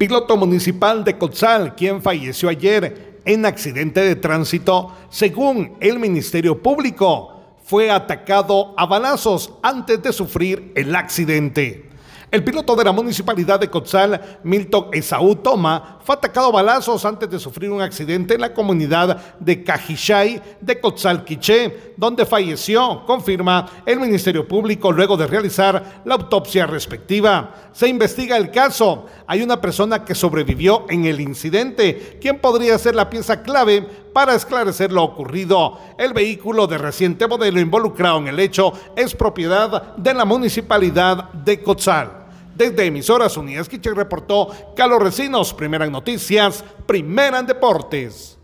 piloto municipal de Cotzal, quien falleció ayer en accidente de tránsito, según el Ministerio Público, fue atacado a balazos antes de sufrir el accidente. El piloto de la municipalidad de Cotzal, Milton Esaú Toma, fue atacado a balazos antes de sufrir un accidente en la comunidad de Cajichay de Cotzal Quiché, donde falleció, confirma el Ministerio Público luego de realizar la autopsia respectiva. Se investiga el caso. Hay una persona que sobrevivió en el incidente, quien podría ser la pieza clave para esclarecer lo ocurrido. El vehículo de reciente modelo involucrado en el hecho es propiedad de la municipalidad de Cotzal. Desde Emisoras Unidas Quiche reportó Carlos Recinos, primera en noticias, primera en deportes.